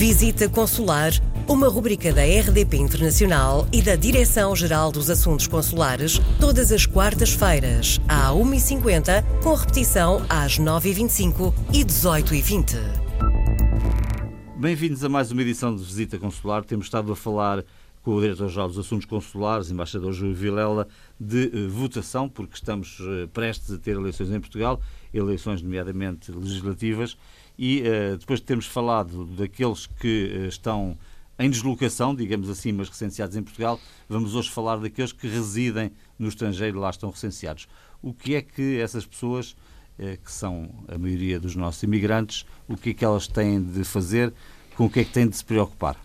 Visita Consular, uma rubrica da RDP Internacional e da Direção-Geral dos Assuntos Consulares, todas as quartas-feiras, à 1h50, com repetição às 9h25 e 18h20. Bem-vindos a mais uma edição de Visita Consular. Temos estado a falar com o Diretor-Geral dos Assuntos Consulares, Embaixador Júlio Vilela, de uh, votação, porque estamos uh, prestes a ter eleições em Portugal, eleições nomeadamente legislativas, e uh, depois de termos falado daqueles que estão em deslocação, digamos assim, mas recenseados em Portugal, vamos hoje falar daqueles que residem no estrangeiro e lá estão recenseados. O que é que essas pessoas, que são a maioria dos nossos imigrantes, o que é que elas têm de fazer, com o que é que têm de se preocupar?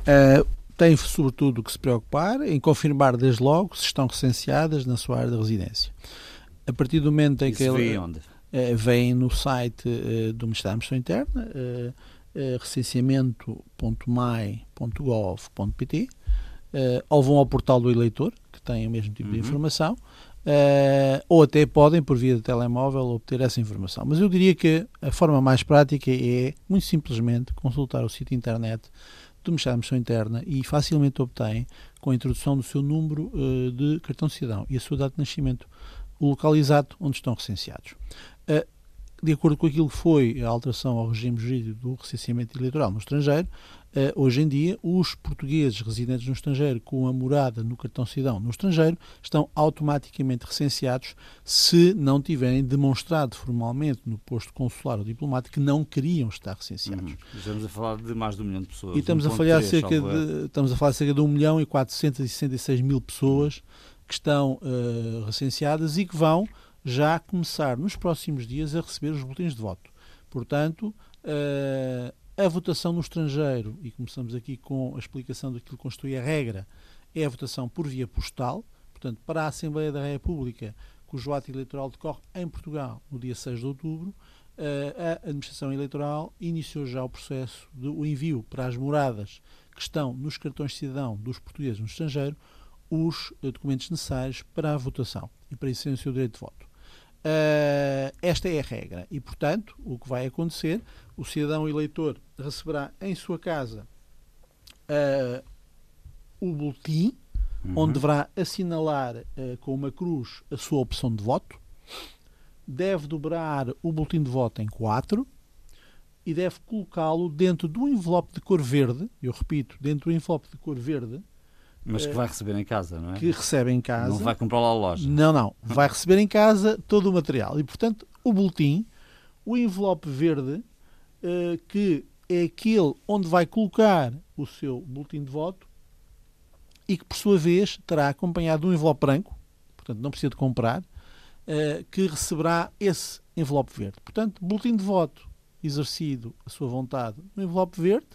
Uh, têm sobretudo que se preocupar em confirmar desde logo se estão recenseadas na sua área de residência. A partir do momento em Isso que ele onde? Uh, vem no site uh, do Ministério da Administração Interna, uh, recenseamento.mai.gov.pt, ou vão ao portal do eleitor, que tem o mesmo tipo uhum. de informação, ou até podem, por via de telemóvel, obter essa informação. Mas eu diria que a forma mais prática é, muito simplesmente, consultar o sítio internet da Administração Interna e facilmente obtém, com a introdução do seu número uh, de cartão de cidadão e a sua data de nascimento, o local exato onde estão recenseados. Uh, de acordo com aquilo que foi a alteração ao regime jurídico do recenseamento eleitoral no estrangeiro, Uh, hoje em dia, os portugueses residentes no estrangeiro com a morada no cartão cidadão no estrangeiro estão automaticamente recenseados se não tiverem demonstrado formalmente no posto consular ou diplomático que não queriam estar recenseados. Uhum. Estamos a falar de mais de um milhão de pessoas. E estamos, a, falar cerca de, estamos a falar cerca de 1 milhão e 466 mil pessoas que estão uh, recenseadas e que vão já começar nos próximos dias a receber os boletins de voto. Portanto, uh, a votação no estrangeiro, e começamos aqui com a explicação daquilo que constitui a regra, é a votação por via postal, portanto, para a Assembleia da República, cujo ato eleitoral decorre em Portugal no dia 6 de outubro, eh, a Administração Eleitoral iniciou já o processo do envio para as moradas que estão nos cartões de cidadão dos portugueses no estrangeiro os eh, documentos necessários para a votação e para isso o seu direito de voto. Uh, esta é a regra e, portanto, o que vai acontecer, o cidadão eleitor receberá em sua casa uh, o boletim, uhum. onde deverá assinalar uh, com uma cruz a sua opção de voto, deve dobrar o boletim de voto em quatro e deve colocá-lo dentro do envelope de cor verde, eu repito, dentro do envelope de cor verde, mas que vai receber em casa, não é? Que recebe em casa. Não vai comprar lá à loja. Não, não. Vai receber em casa todo o material. E, portanto, o boletim, o envelope verde, uh, que é aquele onde vai colocar o seu boletim de voto e que, por sua vez, terá acompanhado um envelope branco, portanto, não precisa de comprar, uh, que receberá esse envelope verde. Portanto, boletim de voto exercido a sua vontade no envelope verde,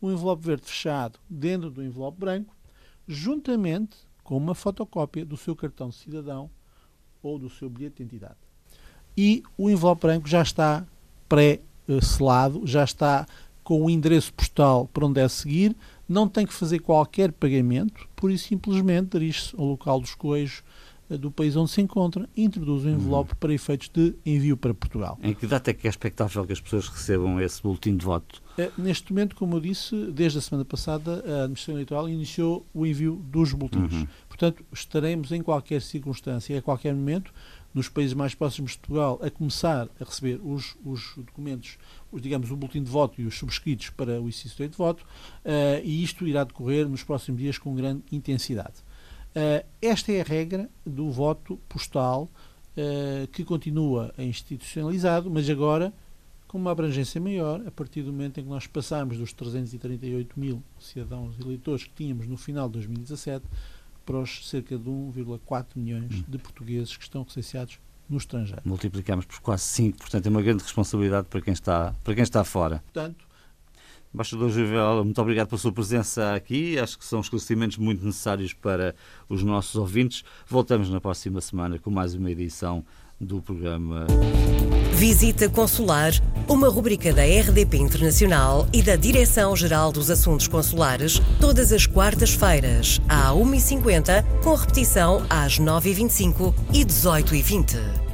o envelope verde fechado dentro do envelope branco juntamente com uma fotocópia do seu cartão de cidadão ou do seu bilhete de identidade. E o envelope branco já está pré-selado, já está com o endereço postal para onde é seguir, não tem que fazer qualquer pagamento, por isso simplesmente dirige-se ao local dos eh, do país onde se encontra introduz o envelope uhum. para efeitos de envio para Portugal. Em que data é que é expectável que as pessoas recebam esse boletim de voto? Eh, neste momento, como eu disse, desde a semana passada, a Administração Eleitoral iniciou o envio dos boletins. Uhum. Portanto, estaremos em qualquer circunstância, a qualquer momento, nos países mais próximos de Portugal, a começar a receber os, os documentos, os, digamos, o boletim de voto e os subscritos para o exercício de voto, uh, e isto irá decorrer nos próximos dias com grande intensidade. Uh, esta é a regra do voto postal uh, que continua institucionalizado, mas agora com uma abrangência maior, a partir do momento em que nós passamos dos 338 mil cidadãos eleitores que tínhamos no final de 2017 para os cerca de 1,4 milhões hum. de portugueses que estão recenseados no estrangeiro. Multiplicamos por quase 5, portanto é uma grande responsabilidade para quem está, para quem está fora. Portanto, Embaixador Juvel, muito obrigado pela sua presença aqui. Acho que são esclarecimentos muito necessários para os nossos ouvintes. Voltamos na próxima semana com mais uma edição do programa. Visita Consular, uma rubrica da RDP Internacional e da Direção-Geral dos Assuntos Consulares, todas as quartas-feiras, à 1h50, com repetição às 9h25 e 18h20.